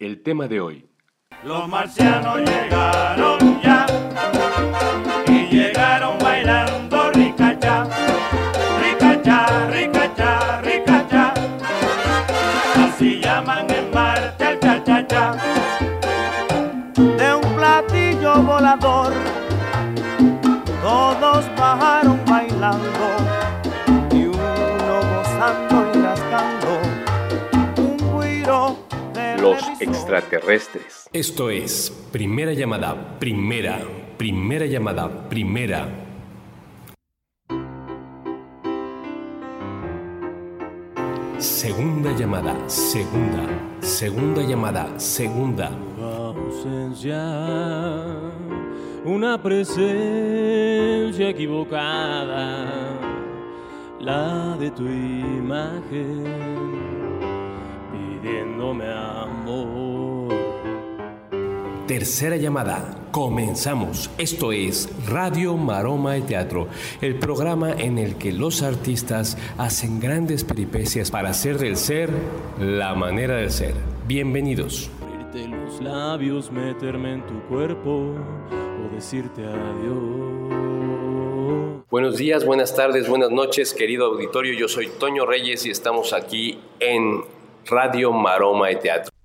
el tema de hoy. Los marcianos llegaron ya y llegaron bailando ricacha, ricacha, ricacha, ricacha. Así llaman en marcha el cha-cha-cha. De un platillo volador, todos bajaron bailando Los extraterrestres. Esto es Primera Llamada, Primera, Primera Llamada, Primera. Segunda llamada, segunda, segunda llamada, segunda. ausencia, una presencia equivocada, la de tu imagen, pidiéndome amor. Tercera llamada, comenzamos. Esto es Radio Maroma de Teatro, el programa en el que los artistas hacen grandes peripecias para hacer del ser la manera de ser. Bienvenidos. Abrirte los labios, meterme en tu cuerpo o decirte adiós. Buenos días, buenas tardes, buenas noches, querido auditorio. Yo soy Toño Reyes y estamos aquí en Radio Maroma de Teatro.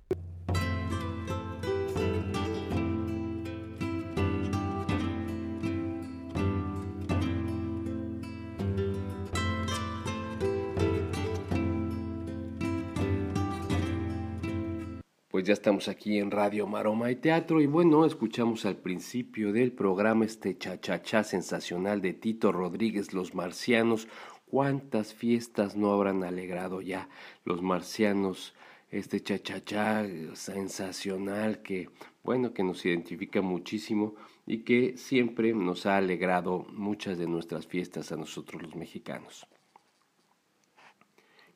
Ya estamos aquí en Radio Maroma y Teatro y bueno, escuchamos al principio del programa este cha-cha-cha sensacional de Tito Rodríguez, Los Marcianos. ¿Cuántas fiestas no habrán alegrado ya los marcianos? Este cha-cha-cha sensacional que, bueno, que nos identifica muchísimo y que siempre nos ha alegrado muchas de nuestras fiestas a nosotros los mexicanos.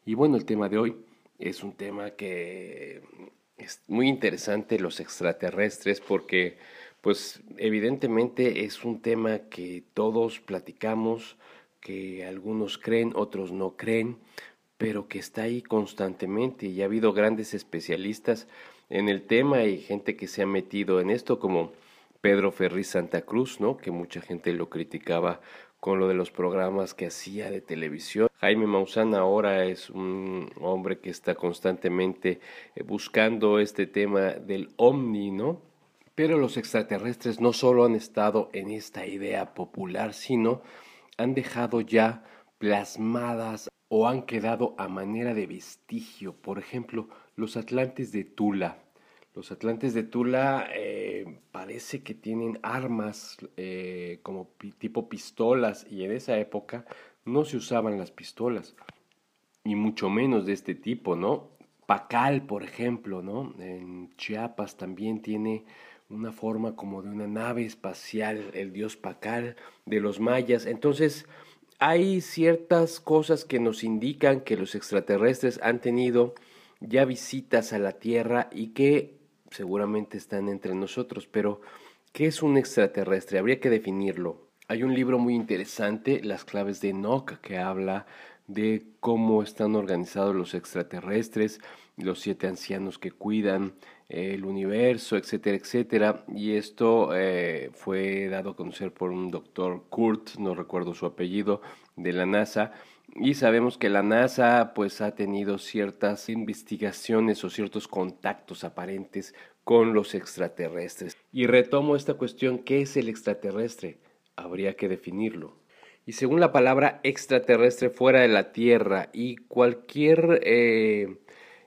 Y bueno, el tema de hoy es un tema que es muy interesante, los extraterrestres, porque pues evidentemente es un tema que todos platicamos, que algunos creen, otros no creen, pero que está ahí constantemente y ha habido grandes especialistas en el tema y gente que se ha metido en esto como Pedro Ferriz Santa Cruz, ¿no? Que mucha gente lo criticaba con lo de los programas que hacía de televisión. Jaime Maussan ahora es un hombre que está constantemente eh, buscando este tema del ovni, ¿no? Pero los extraterrestres no solo han estado en esta idea popular, sino han dejado ya plasmadas o han quedado a manera de vestigio. Por ejemplo, los atlantes de Tula. Los atlantes de Tula eh, parece que tienen armas eh, como tipo pistolas y en esa época no se usaban las pistolas y mucho menos de este tipo, ¿no? Pacal, por ejemplo, ¿no? En Chiapas también tiene una forma como de una nave espacial, el dios Pacal de los mayas. Entonces, hay ciertas cosas que nos indican que los extraterrestres han tenido ya visitas a la Tierra y que seguramente están entre nosotros, pero ¿qué es un extraterrestre? Habría que definirlo. Hay un libro muy interesante, Las claves de Enoch, que habla de cómo están organizados los extraterrestres, los siete ancianos que cuidan eh, el universo, etcétera, etcétera. Y esto eh, fue dado a conocer por un doctor Kurt, no recuerdo su apellido, de la NASA. Y sabemos que la NASA pues ha tenido ciertas investigaciones o ciertos contactos aparentes con los extraterrestres. Y retomo esta cuestión, ¿qué es el extraterrestre? Habría que definirlo. Y según la palabra extraterrestre fuera de la Tierra y cualquier eh,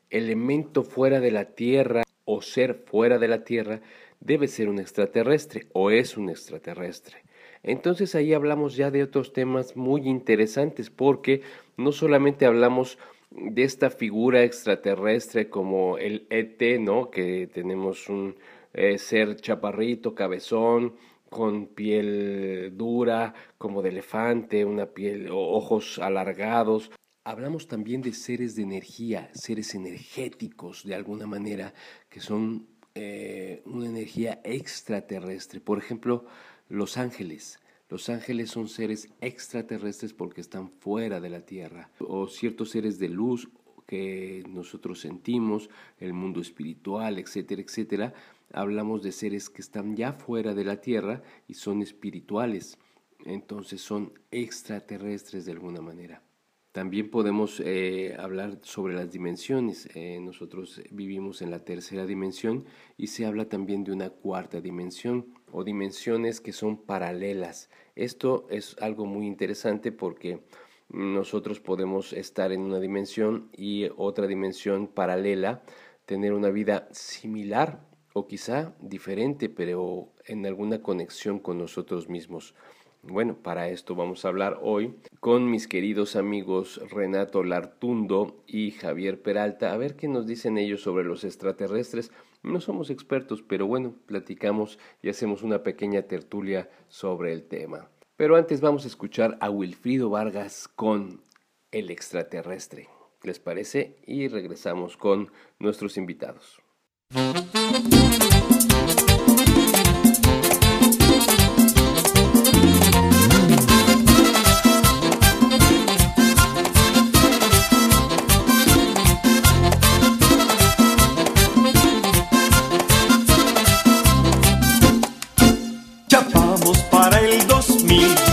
elemento fuera de la Tierra o ser fuera de la Tierra debe ser un extraterrestre o es un extraterrestre. Entonces ahí hablamos ya de otros temas muy interesantes porque no solamente hablamos de esta figura extraterrestre como el ET, ¿no? Que tenemos un eh, ser chaparrito, cabezón, con piel dura, como de elefante, una piel ojos alargados. Hablamos también de seres de energía, seres energéticos de alguna manera, que son eh, una energía extraterrestre. Por ejemplo, los ángeles. Los ángeles son seres extraterrestres porque están fuera de la Tierra. O ciertos seres de luz que nosotros sentimos, el mundo espiritual, etcétera, etcétera, hablamos de seres que están ya fuera de la Tierra y son espirituales, entonces son extraterrestres de alguna manera. También podemos eh, hablar sobre las dimensiones. Eh, nosotros vivimos en la tercera dimensión y se habla también de una cuarta dimensión o dimensiones que son paralelas. Esto es algo muy interesante porque nosotros podemos estar en una dimensión y otra dimensión paralela, tener una vida similar o quizá diferente, pero en alguna conexión con nosotros mismos. Bueno, para esto vamos a hablar hoy con mis queridos amigos Renato Lartundo y Javier Peralta, a ver qué nos dicen ellos sobre los extraterrestres. No somos expertos, pero bueno, platicamos y hacemos una pequeña tertulia sobre el tema. Pero antes vamos a escuchar a Wilfrido Vargas con El extraterrestre. ¿Les parece? Y regresamos con nuestros invitados. me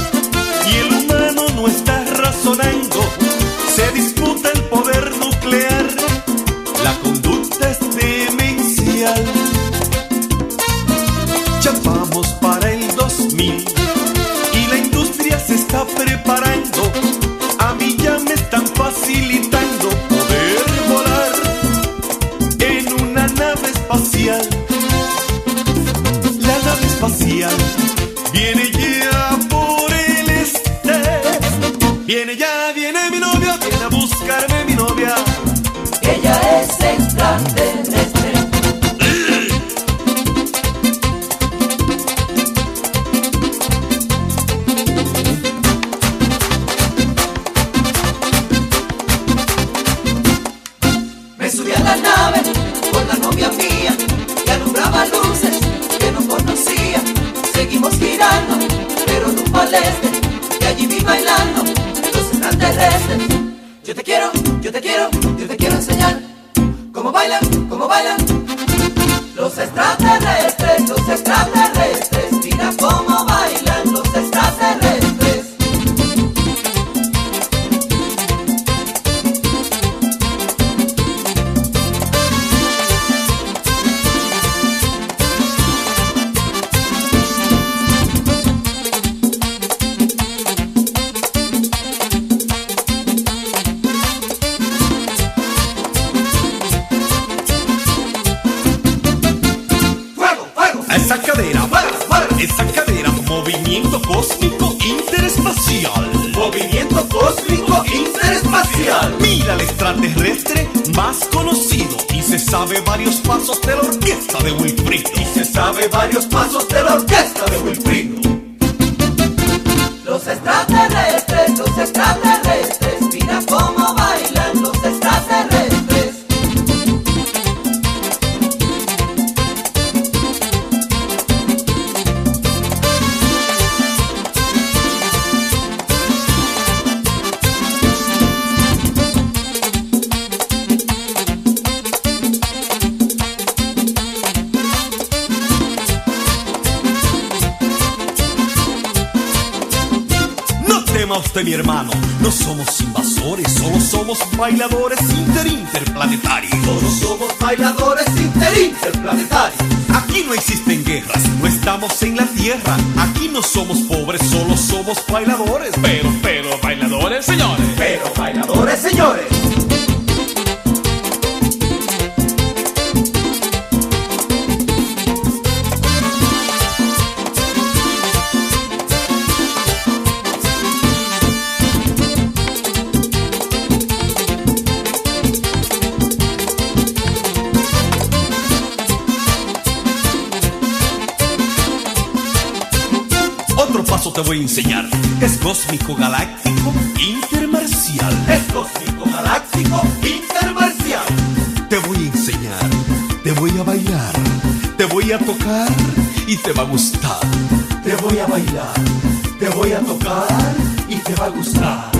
usted, mi los pasos de la orquesta de Wilfrido. Los extraterrestres, los extraterrestres. Hermano. No somos invasores, solo somos bailadores interinterplanetarios. Solo somos bailadores interinterplanetarios. Aquí no existen guerras, no estamos en la tierra. Aquí no somos pobres, solo somos bailadores. Pero, pero, bailadores, señores. Pero, bailadores, señores. Enseñar. Es cósmico, galáctico, intermarcial. Es cósmico, galáctico, intermarcial. Te voy a enseñar, te voy a bailar, te voy a tocar y te va a gustar. Te voy a bailar, te voy a tocar y te va a gustar.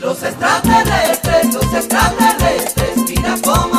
Los extraterrestres los extraterrestres. Mira cómo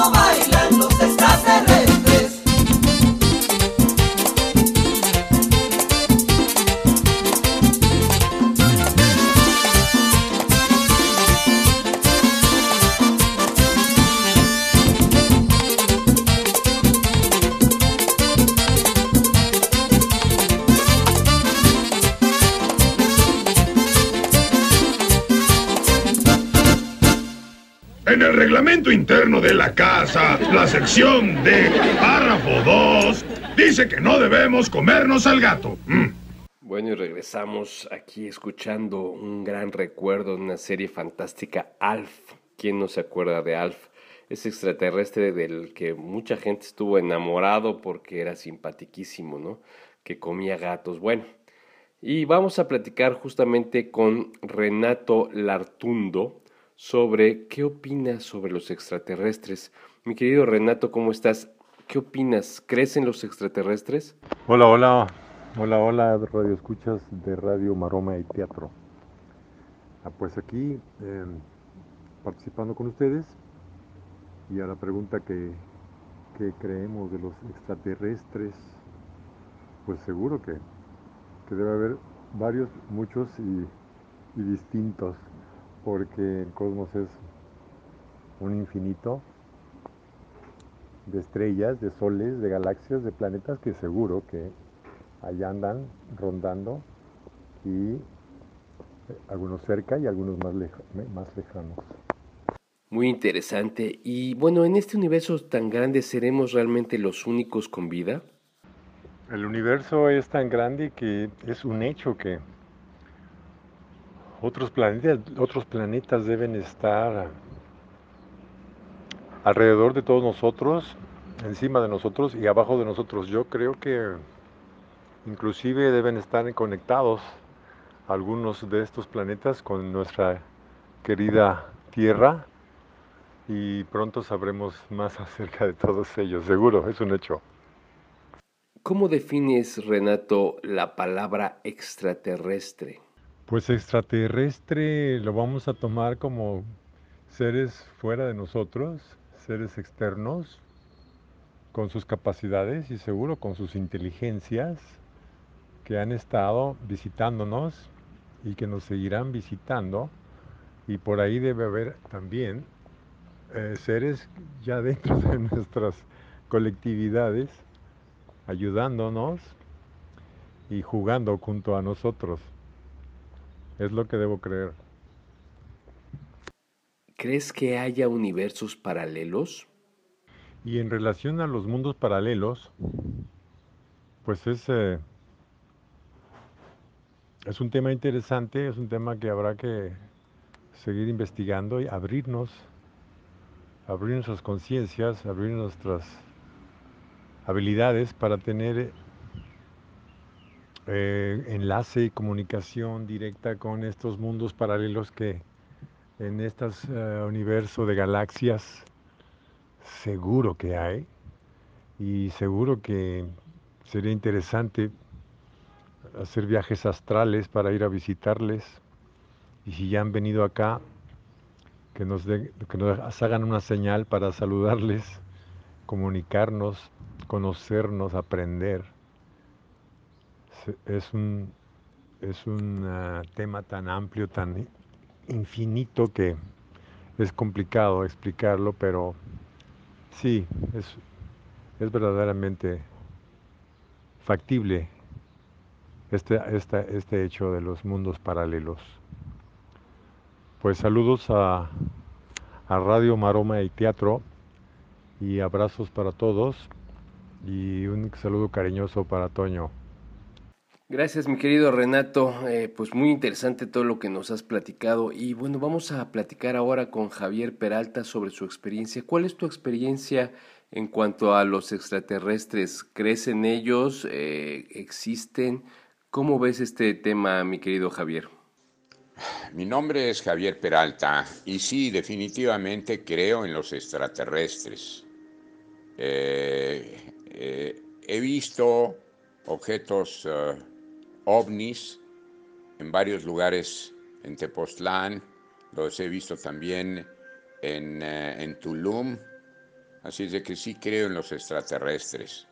En el reglamento interno de la casa, la sección de párrafo 2 dice que no debemos comernos al gato. Mm. Bueno, y regresamos aquí escuchando un gran recuerdo de una serie fantástica, Alf. ¿Quién no se acuerda de Alf? Ese extraterrestre del que mucha gente estuvo enamorado porque era simpatiquísimo, ¿no? Que comía gatos. Bueno, y vamos a platicar justamente con Renato Lartundo sobre qué opinas sobre los extraterrestres. Mi querido Renato, ¿cómo estás? ¿Qué opinas? ¿Crees en los extraterrestres? Hola, hola, hola, hola, radio escuchas de Radio Maroma y Teatro. Ah, pues aquí eh, participando con ustedes y a la pregunta que, que creemos de los extraterrestres, pues seguro que, que debe haber varios, muchos y, y distintos, porque el cosmos es un infinito de estrellas, de soles, de galaxias, de planetas que seguro que allá andan rondando y eh, algunos cerca y algunos más, leja- más lejanos. Muy interesante. Y bueno, en este universo tan grande, ¿seremos realmente los únicos con vida? El universo es tan grande que es un hecho que otros planetas, otros planetas deben estar alrededor de todos nosotros, encima de nosotros y abajo de nosotros. Yo creo que inclusive deben estar conectados algunos de estos planetas con nuestra querida Tierra y pronto sabremos más acerca de todos ellos, seguro, es un hecho. ¿Cómo defines, Renato, la palabra extraterrestre? Pues extraterrestre lo vamos a tomar como seres fuera de nosotros, seres externos, con sus capacidades y seguro con sus inteligencias que han estado visitándonos y que nos seguirán visitando. Y por ahí debe haber también eh, seres ya dentro de nuestras colectividades ayudándonos y jugando junto a nosotros. Es lo que debo creer. ¿Crees que haya universos paralelos? Y en relación a los mundos paralelos, pues es, eh, es un tema interesante, es un tema que habrá que seguir investigando y abrirnos, abrir nuestras conciencias, abrir nuestras habilidades para tener eh, enlace y comunicación directa con estos mundos paralelos que en este universo de galaxias seguro que hay y seguro que sería interesante hacer viajes astrales para ir a visitarles y si ya han venido acá que nos, que nos hagan una señal para saludarles, comunicarnos, conocernos, aprender. Es un, es un ah, tema tan amplio, tan infinito que es complicado explicarlo, pero sí, es, es verdaderamente factible este, este, este hecho de los mundos paralelos. Pues saludos a, a Radio Maroma y Teatro y abrazos para todos y un saludo cariñoso para Toño. Gracias, mi querido Renato. Eh, pues muy interesante todo lo que nos has platicado. Y bueno, vamos a platicar ahora con Javier Peralta sobre su experiencia. ¿Cuál es tu experiencia en cuanto a los extraterrestres? ¿Crees en ellos? Eh, ¿Existen? ¿Cómo ves este tema, mi querido Javier? Mi nombre es Javier Peralta y sí, definitivamente creo en los extraterrestres. Eh, he visto objetos ovnis en varios lugares en Tepoztlán, los he visto también en, eh, en Tulum. Así es de que sí creo en los extraterrestres.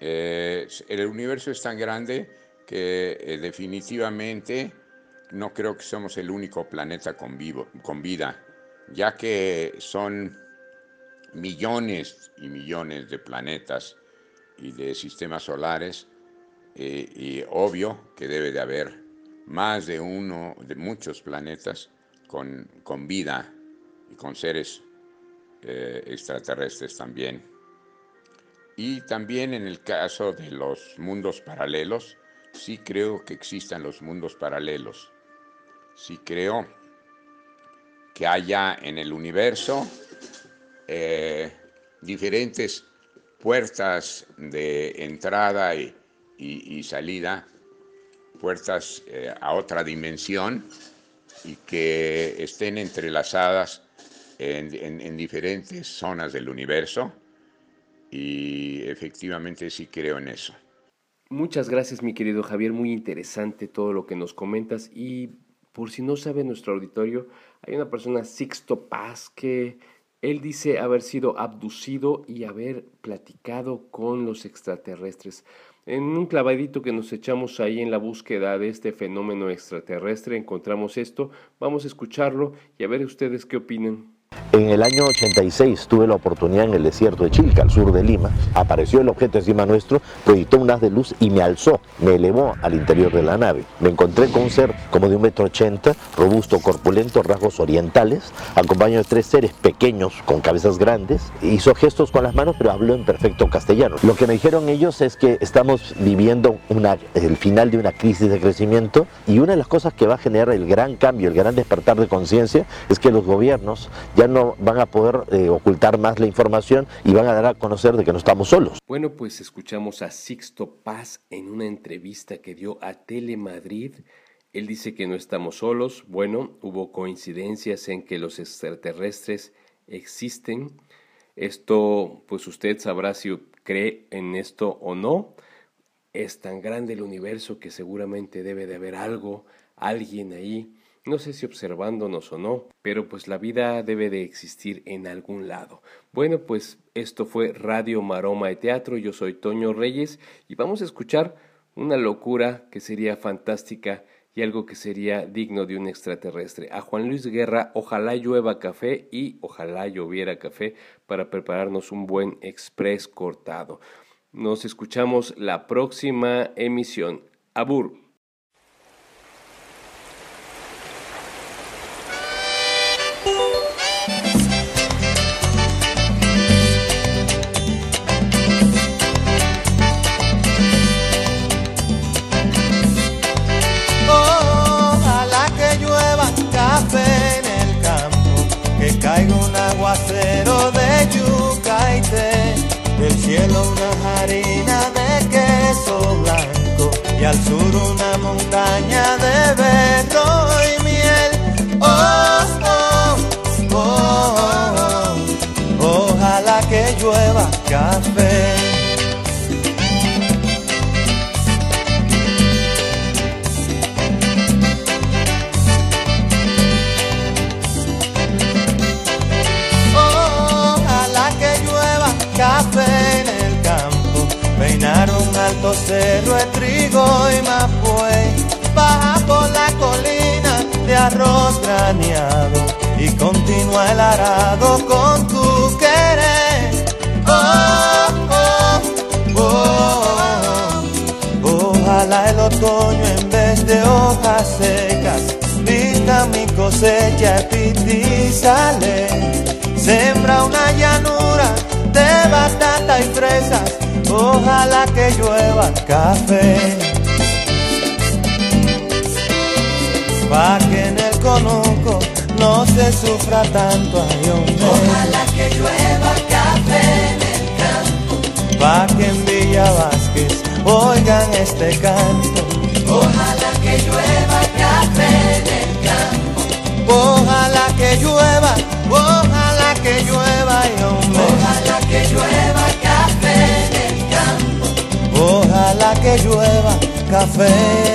Eh, el universo es tan grande que eh, definitivamente no creo que somos el único planeta con, vivo, con vida, ya que son millones y millones de planetas y de sistemas solares, y obvio que debe de haber más de uno, de muchos planetas con, con vida y con seres eh, extraterrestres también. Y también en el caso de los mundos paralelos, sí creo que existan los mundos paralelos. Sí creo que haya en el universo eh, diferentes puertas de entrada y, y- salida, puertas eh, a otra dimensión y que estén entrelazadas en, en- en diferentes zonas del universo y efectivamente sí creo en eso. Muchas gracias, mi querido Javier. Muy interesante todo lo que nos comentas. Y por si no sabe nuestro auditorio, hay una persona, Sixto Paz, que él dice haber sido abducido y haber platicado con los extraterrestres. En un clavadito que nos echamos ahí en la búsqueda de este fenómeno extraterrestre, encontramos esto. Vamos a escucharlo y a ver ustedes qué opinan. En el año 86 tuve la oportunidad en el desierto de Chilca, al sur de Lima. Apareció el objeto encima nuestro, proyectó un haz de luz y me alzó, me elevó al interior de la nave. Me encontré con un ser como de un metro ochenta, robusto, corpulento, rasgos orientales, acompañado de tres seres pequeños con cabezas grandes. Hizo gestos con las manos, pero habló en perfecto castellano. Lo que me dijeron ellos es que estamos viviendo el final de una crisis de crecimiento y una de las cosas que va a generar el gran cambio, el gran despertar de conciencia, es que los gobiernos ya no van a poder eh, ocultar más la información y van a dar a conocer de que no estamos solos. Bueno, pues escuchamos a Sixto Paz en una entrevista que dio a Telemadrid. Él dice que no estamos solos. Bueno, hubo coincidencias en que los extraterrestres existen. Esto, pues usted sabrá si cree en esto o no. Es tan grande el universo que seguramente debe de haber algo, alguien ahí. No sé si observándonos o no, pero pues la vida debe de existir en algún lado. Bueno, pues esto fue Radio Maroma de Teatro. Yo soy Toño Reyes y vamos a escuchar una locura que sería fantástica y algo que sería digno de un extraterrestre. A Juan Luis Guerra, ojalá llueva café y ojalá lloviera café para prepararnos un buen express cortado. Nos escuchamos la próxima emisión. Abur. Un alto cerro de trigo y mapuey, baja por la colina de arroz graneado y continúa el arado con tu querer. Oh, oh, oh, oh. Ojalá el otoño en vez de hojas secas vista mi cosecha y sale. Sembra una llanura de batata y fresas, ojalá que llueva café. Pa' que en el conuco no se sufra tanto, ay hombre. Ojalá que llueva café en el campo. Pa' que en Villa Vázquez oigan este canto. Ojalá que llueva café en el campo. Ojalá que llueva, ojalá que llueva, ay hombre. Ojalá que llueva que llueva café.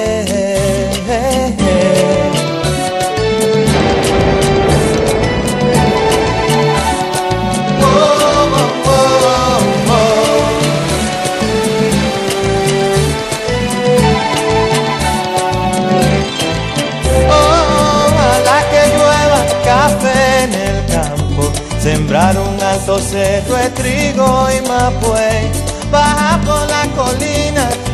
en el campo, sembrar un alto cerro de trigo y mapue, baja por la colina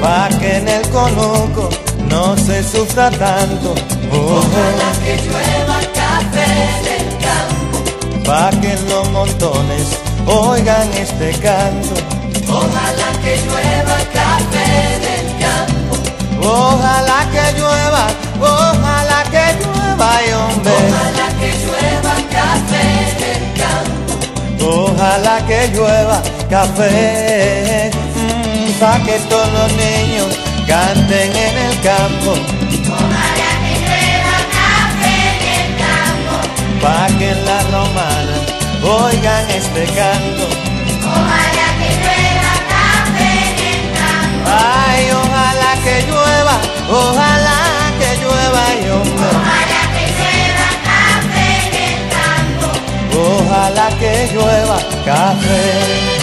Pa' que en el conuco no se sufra tanto. Ojalá que llueva café del campo. Pa' que los montones oigan este canto. Ojalá que llueva café del campo. Ojalá que llueva, ojalá que llueva, y hombre. Ojalá que llueva café del campo. Ojalá que llueva café, mm, pa' que todos los niños canten en el campo. Ojalá que en la romana oigan este canto. Ojalá que llueva café del campo. Ay, ojalá que llueva, ojalá que llueva, y. Ojalá que llueva café del campo. Ojalá que llueva café.